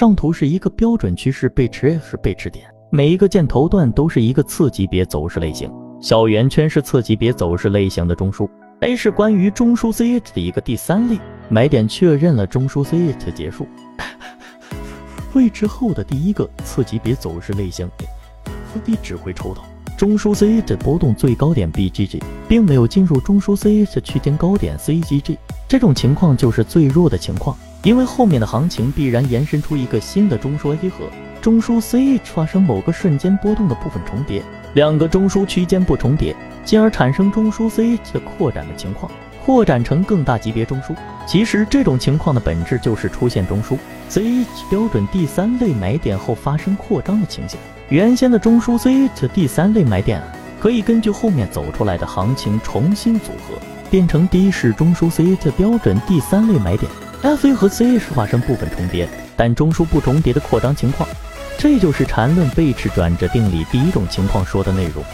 上图是一个标准趋势背驰是背驰点，每一个箭头段都是一个次级别走势类型，小圆圈是次级别走势类型的中枢。A 是关于中枢 CH 的一个第三类买点，确认了中枢 CH 结束位置后的第一个次级别走势类型，B 只会抽到中枢 CH 波动最高点 BGG，并没有进入中枢 CH 区间高点 CGG，这种情况就是最弱的情况。因为后面的行情必然延伸出一个新的中枢 A 和中枢 CH 发生某个瞬间波动的部分重叠，两个中枢区间不重叠，进而产生中枢 CH 的扩展的情况，扩展成更大级别中枢。其实这种情况的本质就是出现中枢 CH 标准第三类买点后发生扩张的情形。原先的中枢 CH 第三类买点啊可以根据后面走出来的行情重新组合，变成第一式中枢 CH 标准第三类买点。F 和 C 是发生部分重叠，但中枢不重叠的扩张情况，这就是缠论背驰转折定理第一种情况说的内容。